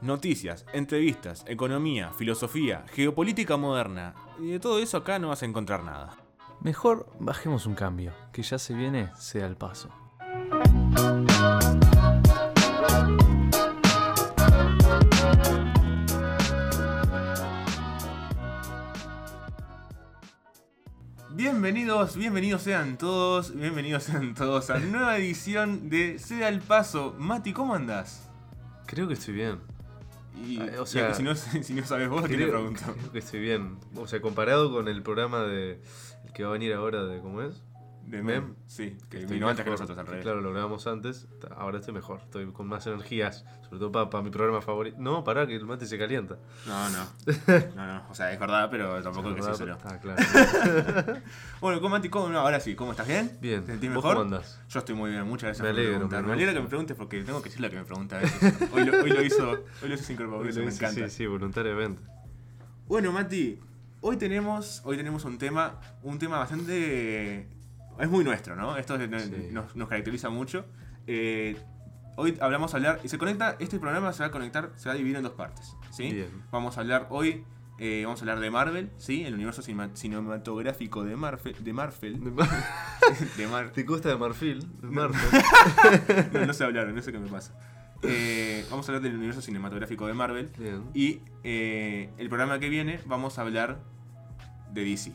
Noticias, entrevistas, economía, filosofía, geopolítica moderna. Y de todo eso acá no vas a encontrar nada. Mejor bajemos un cambio, que ya se viene, sea el paso. Bienvenidos, bienvenidos sean todos, bienvenidos sean todos a nueva edición de Sea el Paso. Mati, ¿cómo andás? Creo que estoy bien. Y, Ah, o y sea, si, no, si no sabes vos, ¿qué te pregunto? creo que estoy bien. O sea, comparado con el programa de el que va a venir ahora de cómo es. De Mem, sí, que estoy vino antes que nosotros al revés. Claro, lo grabamos antes. Ahora estoy mejor. Estoy con más energías. Sobre todo para mi programa favorito. No, pará, que el mate se calienta. No, no. No, no. O sea, es verdad, pero tampoco es que sí. Ah, claro. Bueno, ¿cómo, Mati? ¿Cómo? No, ahora sí, ¿cómo estás bien? Bien. ¿Te sentís ¿Vos mejor? cómo andás? Yo estoy muy bien, muchas gracias Me por alegro, preguntar. me alegra que me preguntes porque tengo que decir la que me pregunta a veces. Hoy lo, hoy lo hizo, hoy lo hizo sin me encanta. Sí, sí, voluntariamente. Bueno, Mati, hoy tenemos, hoy tenemos un tema, un tema bastante... Es muy nuestro, ¿no? Esto es- Sí. nos, nos caracteriza mucho. Eh, hoy hablamos a hablar, y se conecta, este programa se va a conectar, se va a dividir en dos partes, ¿sí? Bien. Vamos a hablar hoy, eh, vamos a hablar de Marvel, ¿sí? El universo cinema- cinematográfico de Marvel, de Marvel, de Mar- ¿Te gusta de marfil? Marfil. no, no sé hablar, no sé qué me pasa. Eh, vamos a hablar del universo cinematográfico de Marvel. Bien. Y eh, el programa que viene vamos a hablar de DC.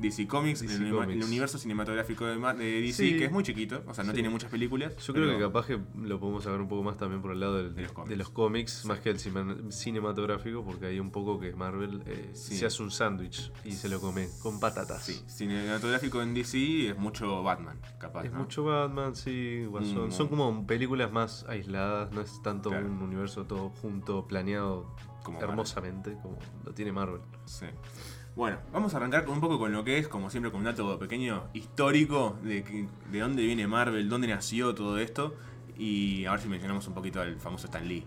DC Comics, DC el, uni- Comics. el universo cinematográfico de, DC, Sí. que es muy chiquito, o sea, no Sí. tiene muchas películas. Yo creo que capaz que lo podemos saber un poco más también por el lado del- De los cómics. de los cómics, más que el cine- cinematográfico, porque hay un poco que Marvel eh, Sí. se hace un sándwich y se lo come con patatas. Sí, cinematográfico en DC es mucho Batman, capaz. Es ¿no? mucho Batman, sí, Guasón. Mm. Son como películas más aisladas, no es tanto Claro. un universo todo junto, planeado Como hermosamente como lo tiene Marvel. Sí. Bueno, vamos a arrancar con un poco con lo que es, como siempre, con un dato pequeño histórico de, que- de dónde viene Marvel, dónde nació todo esto. Y a ver si mencionamos un poquito al famoso Stan Lee.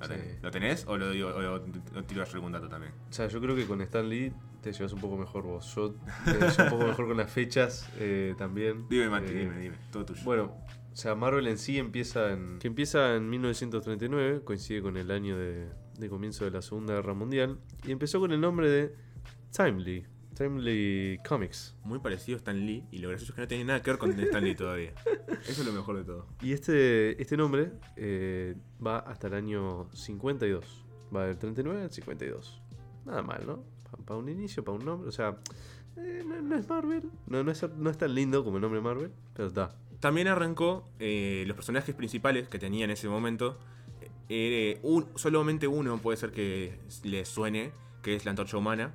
¿Lo, Sí. tenés? ¿Lo tenés o lo, digo, o lo- o tiro yo algún dato también? O sea, yo creo que con Stan Lee te llevas un poco mejor vos. Yo te llevo un poco mejor con las fechas eh, también. Dime, Mati, Eh, dime, dime. Todo tuyo. Bueno, o sea, Marvel en sí empieza en. Que empieza en 1939, coincide con el año de, de comienzo de la Segunda Guerra Mundial. Y empezó con el nombre de Timely. Timely Comics. Muy parecido a Stan Lee, y lo gracioso es que no tiene nada que ver con Stan Lee todavía. Eso es lo mejor de todo. Y este, este nombre eh, va hasta el año 52. Va del 39 al 52. Nada mal, ¿no? Para un inicio, para un nombre. O sea, eh, no, no es Marvel. No, no, es, no es tan lindo como el nombre Marvel, pero está. También arrancó eh, los personajes principales que tenía en ese momento. un- solamente uno puede ser que le suene, que es la antorcha humana.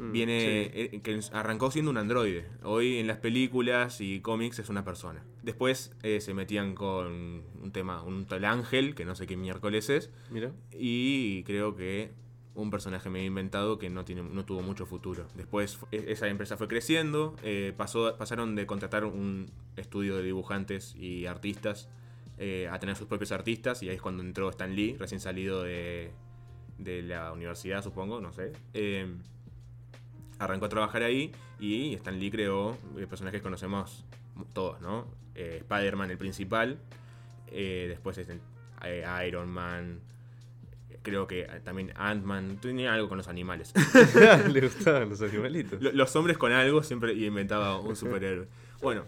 Mm, Viene, sí. eh, que arrancó siendo un androide. Hoy en las películas y cómics es una persona. Después eh, se metían con un tema, un tal ángel, que no sé qué miércoles es. Mira. Y creo que un personaje medio inventado que no, tiene, no tuvo mucho futuro. Después e- esa empresa fue creciendo, eh, pasó, pasaron de contratar un estudio de dibujantes y artistas eh, a tener sus propios artistas y ahí es cuando entró Stan Lee, recién salido de, de la universidad supongo, no sé. Eh, arrancó a trabajar ahí y Stan Lee creó eh, personajes que conocemos todos, ¿no? Eh, Spider-Man el principal, eh, después es el- eh, Iron Man, creo que también Ant-Man, tenía algo con los animales. Le gustaban los animalitos. Lo- los hombres con algo siempre inventaba un superhéroe. Bueno,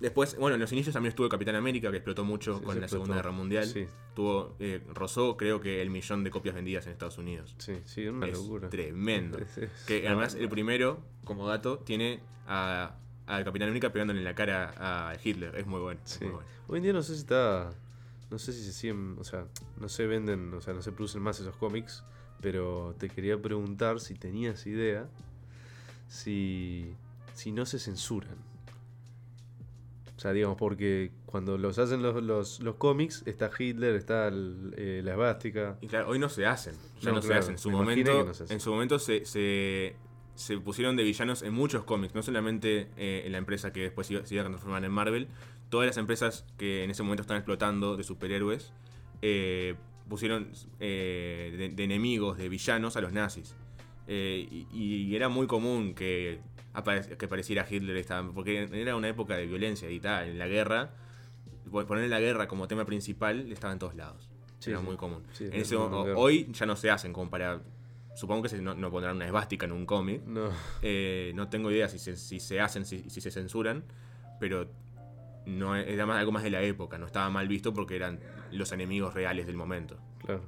después, bueno, en los inicios también estuvo Capitán América, que explotó mucho Sí, con la. Segunda Guerra Mundial. Sí, Tuvo, eh, rozó, creo que el millón de copias vendidas en Estados Unidos. sí, sí, una es locura. tremendo. Es- es- Que además el primero, como dato, tiene a- Capitán América pegándole en la cara a Hitler. Es muy bueno. Sí. muy bueno. Hoy en día no sé si está. No sé si se siguen. O sea, no se venden, o sea, no se producen más esos cómics. Pero te quería preguntar si tenías idea. Si. Si no se censuran. O sea, digamos, porque cuando los hacen los, los, los cómics, está Hitler, está el- eh, la esvástica. Y claro, hoy no se hacen. Ya no, No, se hacen. En su momento, no hacen. en su momento se, se, se pusieron de villanos en muchos cómics. No solamente eh, en la empresa que después iba- se iba a transformar en Marvel. Todas las empresas que en ese momento están explotando de superhéroes eh, pusieron eh, de, de enemigos, de villanos a los nazis. Y, y era muy común que, que apareciera Hitler, esta- porque era una época de violencia y tal. En la guerra, poner la guerra como tema principal estaba en todos lados. Sí, era sí. muy común. Sí, En ese- o- hoy ya no se hacen como para. Supongo que se- no, no pondrán una esvástica en un cómic. No, Eh, no tengo idea si se, si se hacen, si, si se censuran, pero no era más, algo más de la época, no estaba mal visto porque eran los enemigos reales del momento. claro.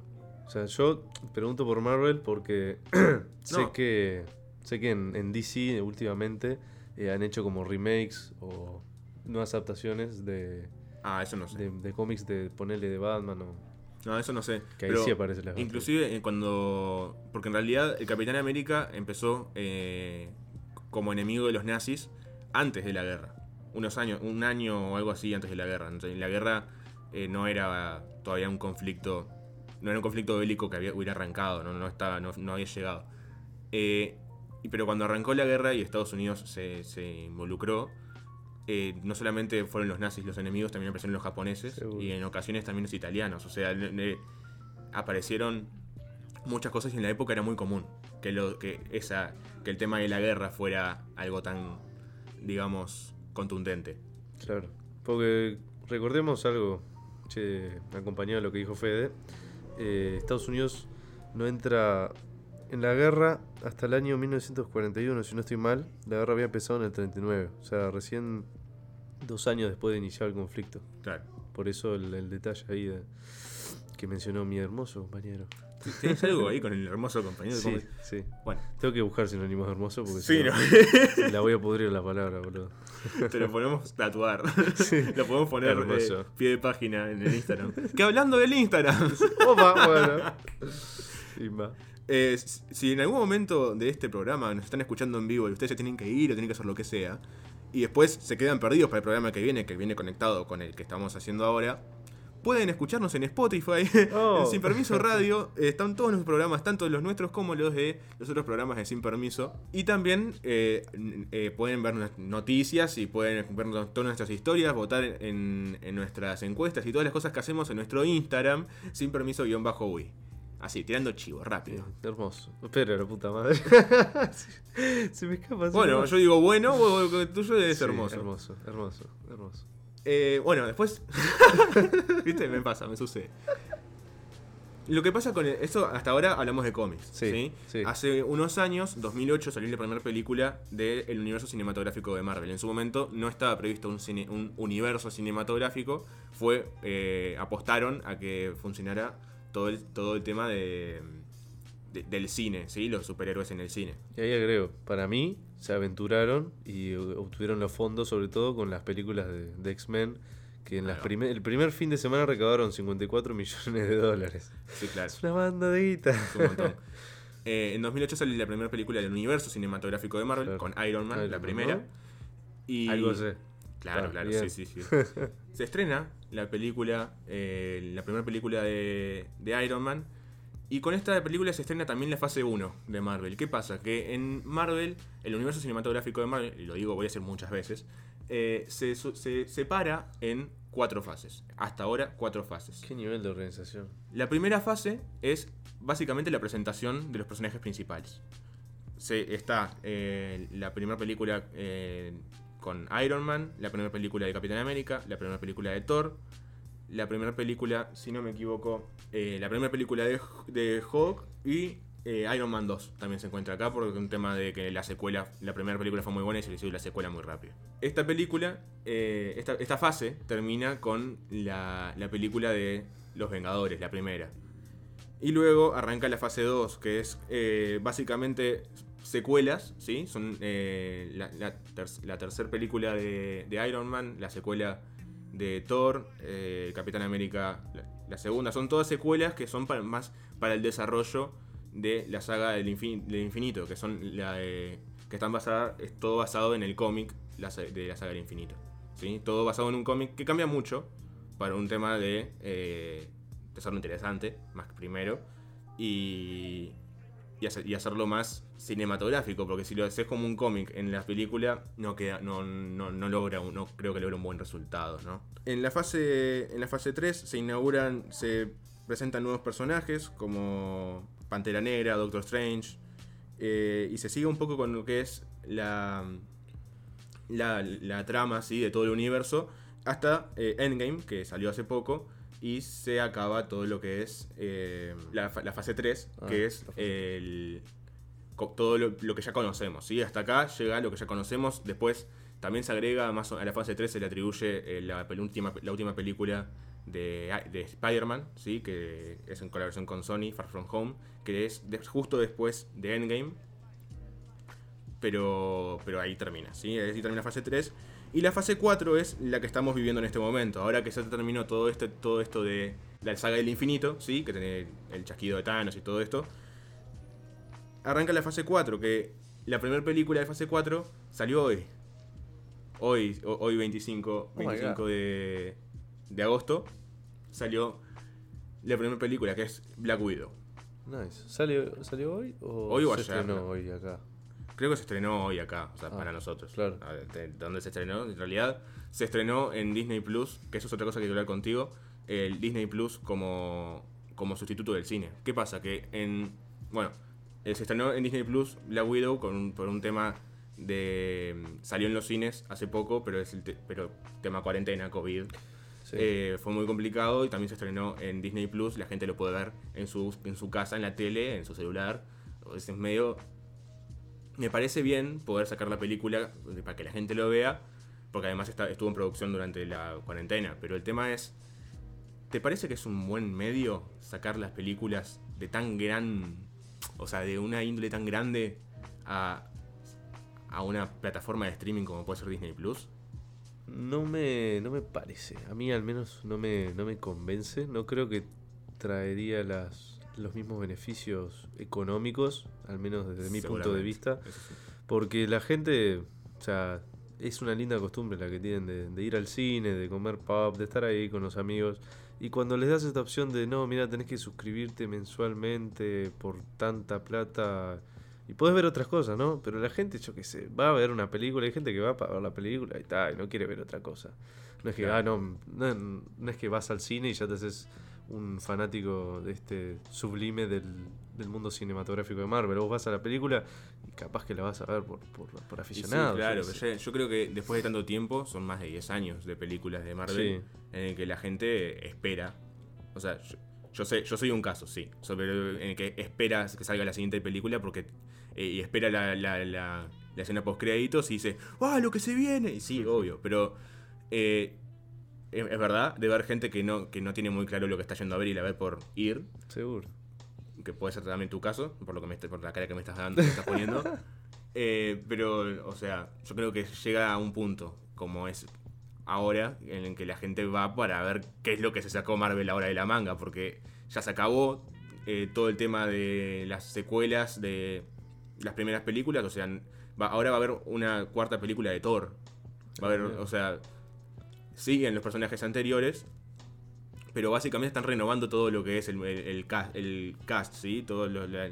O sea, yo pregunto por Marvel porque sé No. que sé que en, en DC últimamente eh, han hecho como remakes o nuevas adaptaciones de, Ah, eso no sé. de, de cómics de ponerle de Batman o No, eso no sé. que ahí Pero sí aparece la Inclusive eh, cuando... Porque en realidad el Capitán América empezó eh, como enemigo de los nazis antes de la guerra. Unos años, un año o algo así antes de la guerra. Entonces, la guerra eh, no era todavía un conflicto... No era un conflicto bélico que había, hubiera arrancado, no, no, estaba, no, no había llegado. Eh, y- pero cuando arrancó la guerra y Estados Unidos se, se involucró, eh, no solamente fueron los nazis los enemigos, también aparecieron los japoneses Seguro. y en ocasiones también los italianos. O sea, ne- aparecieron muchas cosas y en la época era muy común que, lo, que, esa, que el tema de la guerra fuera algo tan, digamos, contundente. Claro. Porque recordemos algo, che, acompañado de lo que dijo Fede. eh, Estados Unidos no entra en la guerra hasta el año 1941, si no estoy mal. La guerra había empezado en el 39. O sea, recién dos años después de iniciar el conflicto. Claro. Por eso el, el detalle ahí de- que mencionó mi hermoso compañero. ¿Tienes algo ahí con el hermoso compañero? Sí, ¿Cómo- sí. Bueno, Tengo que buscar sinónimos hermoso porque sí, si no, no, la voy a pudrir la palabra, boludo. te lo podemos tatuar. Lo podemos poner eh, pie de página en el Instagram. que hablando del Instagram. Opa, bueno. Eh, si en algún momento de este programa nos están escuchando en vivo y ustedes se tienen que ir o tienen que hacer lo que sea, y después se quedan perdidos para el programa que viene, que viene conectado con el que estamos haciendo ahora, pueden escucharnos en Spotify, Oh. en Sin Permiso Radio. Eh, están todos nuestros programas, tanto los nuestros como los de los otros programas de Sin Permiso. Y también eh, eh, pueden ver noticias y pueden ver todas nuestras historias, votar en, en nuestras encuestas y todas las cosas que hacemos en nuestro Instagram, Sin Permiso-Ui. Así, tirando chivo, rápido. Hermoso. Espera, la puta madre. Se me escapa. se Bueno, me yo digo bueno, vos- tuyo es Sí, hermoso. Hermoso, hermoso, hermoso. Eh, bueno, después. ¿Viste? Me pasa, me sucede. Lo que pasa con esto, hasta ahora hablamos de cómics. Sí, Sí, sí. Hace unos años, 2008, salió la primera película del universo cinematográfico de Marvel. En su momento no estaba previsto un, cine- un universo cinematográfico. Fue. eh, apostaron a que funcionara todo el, todo el tema de, de- del cine, ¿sí? Los superhéroes en el cine. Y ahí agrego, para mí se aventuraron y obtuvieron los fondos, sobre todo con las películas de, de X-Men, que en las Claro. el primer fin de semana recaudaron 54 millones de dólares. Sí, claro. Es una banda de guita. Es un montón. Eh, en 2008 salió la primera película del universo cinematográfico de Marvel Claro. con Iron Man, Iron la primera. ¿no? Y Algo sé. Claro, Ah, claro, bien. sí, sí, sí. Se estrena la película, eh, la primera película de, de Iron Man. Y con esta película se estrena también la fase 1 de Marvel. ¿Qué pasa? Que en Marvel, el universo cinematográfico de Marvel, y lo digo, voy a decir muchas veces, eh, se, se separa en cuatro fases. Hasta ahora, cuatro fases. ¿Qué nivel de organización? La primera fase es básicamente la presentación de los personajes principales. Se, está eh, la primera película con Iron Man, la primera película de Capitán América, la primera película de Thor, la primera película, si no me equivoco, eh, la primera película de, de Hulk y eh, Iron Man 2 también se encuentra acá porque un tema de que la secuela, la primera película fue muy buena y se le hizo la secuela muy rápido. Esta película, eh, esta, fase termina con la, la película de Los Vengadores, la primera. Y luego arranca la fase 2, que es básicamente secuelas, ¿sí? Son eh, la, la, ter- la tercera película de, Iron Man, la secuela de Thor, eh, Capitán América, la, segunda. Son todas secuelas que son más para el desarrollo de la saga del, infin- del infinito, que son la de- que están basadas, es todo basado en el cómic de la saga del infinito. ¿sí? Todo basado en un cómic que cambia mucho para un tema de, eh, hacerlo interesante, más que primero, y, y, hacer- y hacerlo más cinematográfico, porque si lo haces como un cómic en la película, no, queda, no, no, no logra, no creo que logre un buen resultado, ¿no? En la fase, en la fase 3 se inauguran, se presentan nuevos personajes como Pantera Negra, Doctor Strange, eh, y se sigue un poco con lo que es la, la, trama de todo el universo hasta eh, Endgame, que salió hace poco, y se acaba todo lo que es eh, la, fa- la fase 3, Ah, que es el, todo lo, lo que ya conocemos. ¿sí? Hasta acá llega lo que ya conocemos. Después también se agrega, más a la fase 3 se le atribuye eh, la, penúltima, la última película de, de Spider-Man, ¿sí? que es en colaboración con Sony, Far From Home, que es de- justo después de Endgame. Pero, pero ahí termina, ¿sí? Ahí termina fase 3. Y la fase 4 es la que estamos viviendo en este momento. Ahora que se terminó todo, este, todo esto de la saga del infinito, ¿sí? Que tiene el chasquido de Thanos y todo esto. Arranca la fase 4, que la primera película de fase 4 salió hoy. Hoy, ho- hoy 25, Oh my 25 God. de, de agosto, salió la primera película, que es Black Widow. Nice. ¿Salió, ¿Salió hoy o Hoy o ayer, ¿no? hoy acá? Creo que se estrenó hoy acá, o sea, Ah, para nosotros. claro. ¿Dónde se estrenó? En realidad, se estrenó en Disney Plus, que eso es otra cosa que quiero hablar contigo. El Disney Plus como, como sustituto del cine. ¿Qué pasa? Que en. Bueno, eh, se estrenó en Disney Plus Black Widow con un- por un tema de. Salió en los cines hace poco, pero es el te- pero tema cuarentena, COVID. Sí. Eh, fue muy complicado y también se estrenó en Disney Plus. La gente lo puede ver en su, en su casa, en la tele, en su celular. Es medio. Me parece bien poder sacar la película para que la gente lo vea, porque además está- estuvo en producción durante la cuarentena. Pero el tema es. ¿Te parece que es un buen medio sacar las películas de tan gran. O sea, de una índole tan grande a, a una plataforma de streaming como puede ser Disney Plus? No me, no me parece. A mí al menos no me, no me convence. No creo que traería las, los mismos beneficios económicos, al menos desde mi punto de vista. Sí. Porque la gente, o sea, es una linda costumbre la que tienen de, de ir al cine, de comer pub, de estar ahí con los amigos. Y cuando les das esta opción de, no, mira, tenés que suscribirte mensualmente por tanta plata. Y podés ver otras cosas, ¿no? Pero la gente, yo qué sé, va a ver una película. Hay gente que va para ver la película y está, y no quiere ver otra cosa. No es que, Claro. ah, no, no, no es que vas al cine y ya te haces un fanático de este sublime del, del mundo cinematográfico de Marvel. Vos vas a la película y capaz que la vas a ver por, por, por sí, aficionados. claro, pero sé. ya- yo creo que después de tanto tiempo, son más de 10 años de películas de Marvel Sí. en el que la gente espera. O sea, yo, yo sé, yo soy un caso, sí, sobre en el que espera que salga la siguiente película porque eh, y espera la, la, la, la escena post créditos y dice, ¡ah, lo que se viene! Y sí, obvio, pero eh, es, es verdad, debe haber gente que no, que no tiene muy claro lo que está yendo a ver y la ve por ir, Seguro. que puede ser también tu caso, por lo que me, por la cara que me estás dando, me estás poniendo. Eh, pero, o sea, yo creo que llega a un punto, como es ahora, en el que la gente va para ver qué es lo que se sacó Marvel ahora de la manga, porque ya se acabó eh, todo el tema de las secuelas de las primeras películas, o sea, va- ahora va a haber una cuarta película de Thor. Va a haber, o sea, siguen los personajes anteriores, pero básicamente están renovando todo lo que es el, el- el cast, el cast, ¿sí? Todos los, la-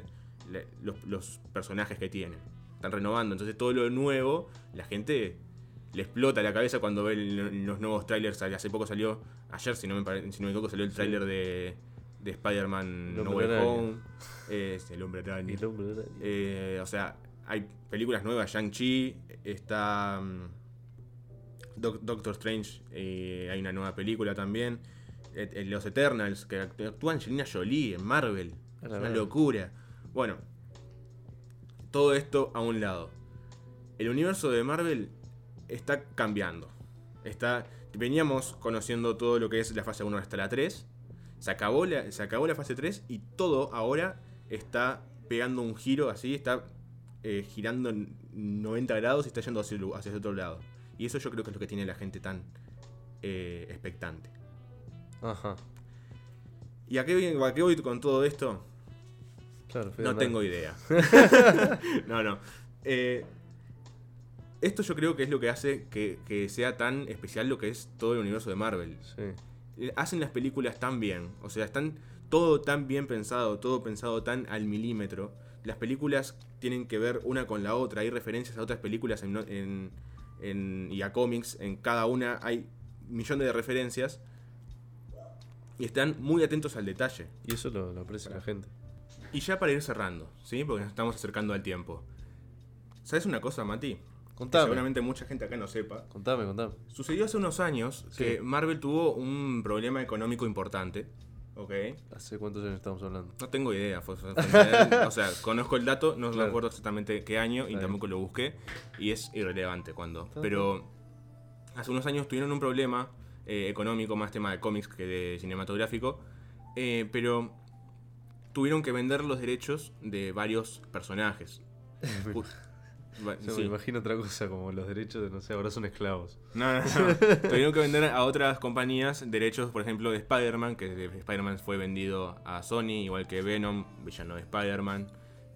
la- los, los personajes que tienen. Están renovando. Entonces todo lo nuevo, la gente le explota la cabeza cuando ve el- los nuevos trailers. Hace poco salió, ayer si no me, si no me equivoco, salió el Sí. trailer de, de Spider-Man No Way. Home. Es el hombre araña. Y el hombre araña. Eh, o sea, hay películas nuevas, Shang-Chi, está Doc- Doctor Strange, eh, hay una nueva película también, eh, Los Eternals, que act- actúa Angelina Jolie en Marvel, es una locura. Bueno, todo esto a un lado. El universo de Marvel está cambiando. Está, veníamos conociendo todo lo que es la fase 1 hasta la 3. Se acabó la, se acabó la fase 3 y todo ahora está pegando un giro así, está eh, girando en 90 grados y está yendo hacia, hacia otro lado. Y eso yo creo que es lo que tiene la gente tan eh, expectante. Ajá. ¿Y a qué, voy- a qué voy con todo esto? Claro, No tengo idea. no, no. Eh, esto yo creo que es lo que hace que, que sea tan especial lo que es todo el universo de Marvel. Sí. Eh, Hacen las películas tan bien. O sea, están todo tan bien pensado, todo pensado tan al milímetro. Las películas tienen que ver una con la otra. Hay referencias a otras películas en, en- en- y a cómics. En cada una hay millones de referencias. Y están muy atentos al detalle. Y eso lo, lo aprecia la gente. Y ya para ir cerrando, ¿sí? Porque nos estamos acercando al tiempo. ¿Sabes una cosa, Mati? Que Contame. seguramente mucha gente acá no sepa. Contame, contame. Sucedió hace unos años Sí. que Marvel tuvo un problema económico importante. ¿Ok? ¿Hace cuántos años estamos hablando? No tengo idea. fue- fue- fue- o sea, conozco el dato, no me acuerdo exactamente qué año y tampoco lo busqué. Y es irrelevante cuando. Pero hace unos años tuvieron un problema eh, económico, más tema de cómics que de cinematográfico. eh, pero tuvieron que vender los derechos de varios personajes. Va- Yo sí. me imagino otra cosa, como los derechos de, no sé, ahora son esclavos. No, no, no. Tuvieron que vender a otras compañías derechos, por ejemplo, de Spider-Man, que de- Spider-Man fue vendido a Sony, igual que Venom, villano de Spider-Man.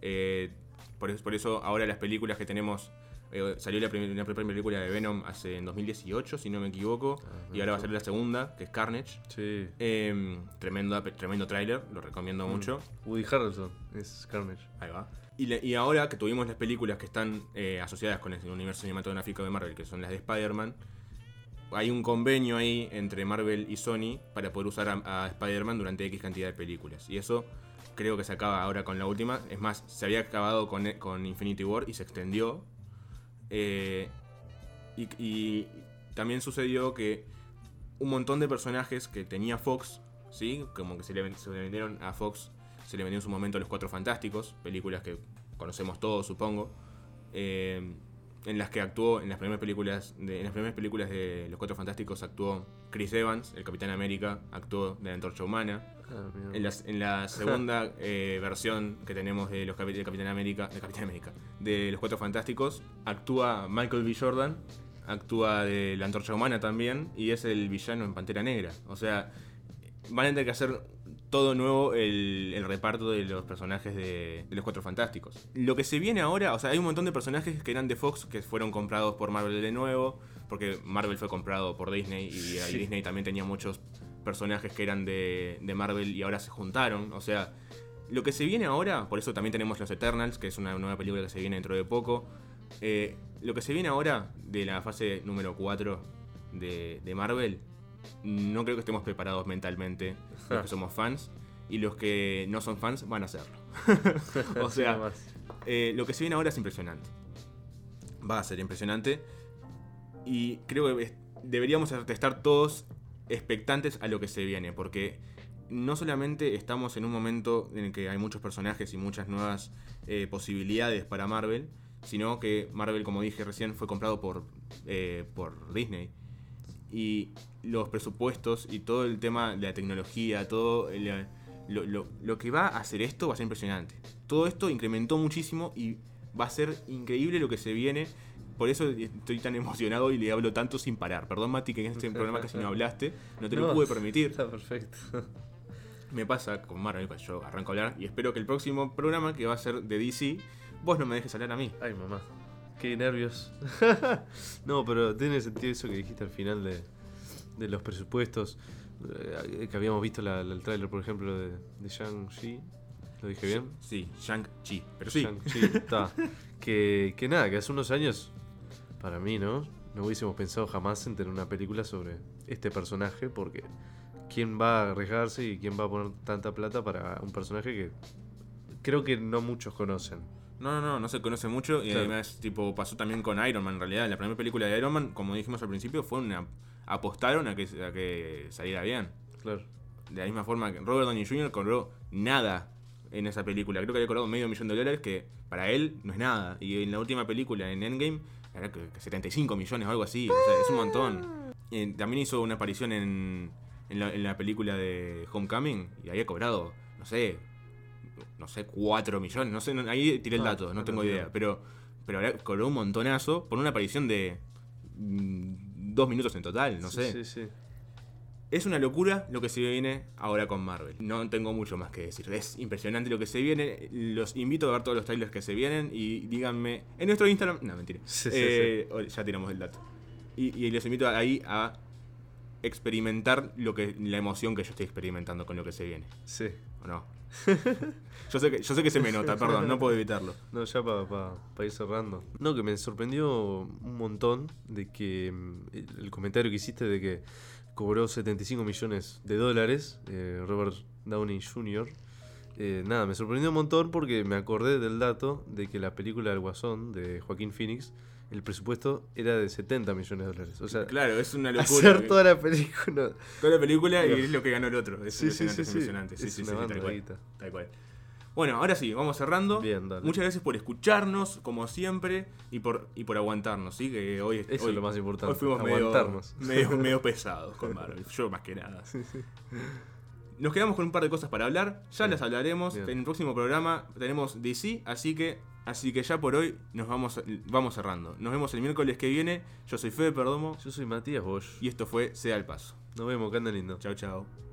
Eh, por, eso, por eso ahora las películas que tenemos... eh, salió la, prim- la primera película de Venom hace en 2018, si no me equivoco, Ah, y ahora va a salir la segunda, que es Carnage. Sí. Eh, tremendo tremendo tráiler, lo recomiendo Mm. mucho. Woody Harrelson es Carnage. Ahí va. Y, le- y ahora que tuvimos las películas que están eh, asociadas con el universo cinematográfico de Marvel, que son las de Spider-Man, hay un convenio ahí entre Marvel y Sony para poder usar a, a Spider-Man durante X cantidad de películas. Y eso creo que se acaba ahora con la última. Es más, se había acabado con, con Infinity War y se extendió. Eh, y, también sucedió que un montón de personajes que tenía Fox, ¿sí? Como que se le, ven- se le vendieron a Fox, se le vendió en su momento Los Cuatro Fantásticos, películas que conocemos todos, supongo. eh, en las que actuó, en las primeras películas de, en las primeras películas de Los Cuatro Fantásticos actuó Chris Evans, el Capitán América, actuó de la Antorcha Humana. Ah. En la, en la segunda eh, versión que tenemos de los de Capitán América, de Capitán América, de los Cuatro Fantásticos, actúa Michael B. Jordan, actúa de la Antorcha Humana también, y es el villano en Pantera Negra. O sea, van a tener que hacer todo nuevo el, el reparto de los personajes de, de los Cuatro Fantásticos. Lo que se viene ahora, o sea, hay un montón de personajes que eran de Fox que fueron comprados por Marvel de nuevo, porque Marvel fue comprado por Disney y Sí. Disney también tenía muchos personajes que eran de, de Marvel y ahora se juntaron. O sea, lo que se viene ahora, por eso también tenemos los Eternals, que es una nueva película que se viene dentro de poco. Eh, lo que se viene ahora de la fase número 4 de, de Marvel, no creo que estemos preparados mentalmente los que somos fans. Y los que no son fans van a hacerlo. o sea, eh, lo que se viene ahora es impresionante. Va a ser impresionante. Y creo que deberíamos estar todos expectantes a lo que se viene. Porque no solamente estamos en un momento en el que hay muchos personajes y muchas nuevas eh, posibilidades para Marvel. Sino que Marvel, como dije recién, fue comprado por, eh, por Disney. Y los presupuestos y todo el tema de la tecnología, todo el- lo, lo- lo que va a hacer esto va a ser impresionante. Todo esto incrementó muchísimo y va a ser increíble lo que se viene. Por eso estoy tan emocionado y le hablo tanto sin parar. Perdón, Mati, que en este programa casi no hablaste. No te lo No, pude permitir. Está perfecto. Me pasa con Marvel, pues yo arranco a hablar y espero que el próximo programa, que va a ser de DC, vos no me dejes hablar a mí. Ay, mamá. Qué nervios. no, pero tiene sentido eso que dijiste al final de, de los presupuestos. eh, que habíamos visto la- la- el tráiler, por ejemplo, de, de Shang-Chi. ¿Lo dije bien? Sí, Shang-Chi. Pero sí, Shang-Chi, está. Que, que nada, que hace unos años, para mí, ¿no? No hubiésemos pensado jamás en tener una película sobre este personaje, porque ¿quién va a arriesgarse y quién va a poner tanta plata para un personaje que creo que no muchos conocen? No, no, no, no se conoce mucho y Claro. además tipo pasó también con Iron Man en realidad. La primera película de Iron Man, como dijimos al principio, fue una apostaron a que, a que saliera bien. Claro. De la misma forma que Robert Downey Jr. cobró nada en esa película. Creo que había cobrado medio millón de dólares, que para él no es nada. Y en la última película, en Endgame, era que, que 75 millones o algo así. O sea, es un montón. Y también hizo una aparición en, en, la, en la película de Homecoming y había cobrado, no sé, no sé, 4 millones. No sé, ahí tiré el Ah, dato, no no tengo idea. Pero, pero ahora cobró un montonazo por una aparición de mm, dos minutos en total, no Sí, sé. Sí, sí. Es una locura lo que se viene ahora con Marvel. No tengo mucho más que decir. Es impresionante lo que se viene. Los invito a ver todos los trailers que se vienen y díganme en nuestro Instagram. No, mentira. Sí, Eh, Ya tiramos el dato. Y, y los invito ahí a experimentar lo que la emoción que yo estoy experimentando con lo que se viene. Sí. ¿O no? yo, sé que, yo sé que se me nota, perdón, no puedo evitarlo. No, ya para ir cerrando. No, que me sorprendió un montón de que mm, el, el comentario que hiciste de que cobró 75 millones de dólares eh, Robert Downey Jr. eh, nada, me sorprendió un montón porque me acordé del dato de que la película del Guasón de Joaquín Phoenix, el presupuesto era de 70 millones de dólares. O sea, Claro, es una locura. hacer toda la película. Toda la película y es lo que ganó el otro. Es Sí, impresionante, sí, es sí. impresionante. Sí, Es una banda tal cual. Tal cual. Bueno, ahora sí, vamos cerrando. Bien, dale. Muchas gracias por escucharnos, como siempre, y por, y por aguantarnos, ¿sí? Que hoy, Eso hoy- es lo más importante. Hoy fuimos medio, aguantarnos. medio, medio pesados con Marvel. Yo más que nada. Nos quedamos con un par de cosas para hablar. Ya Bien. las hablaremos. Bien. En el próximo programa tenemos DC, así que, así que ya por hoy nos vamos, vamos cerrando. Nos vemos el miércoles que viene. Yo soy Fede Perdomo Yo soy Matías Bosch. y esto fue Sea el Paso. Nos vemos, que anden lindo. Chao, chao.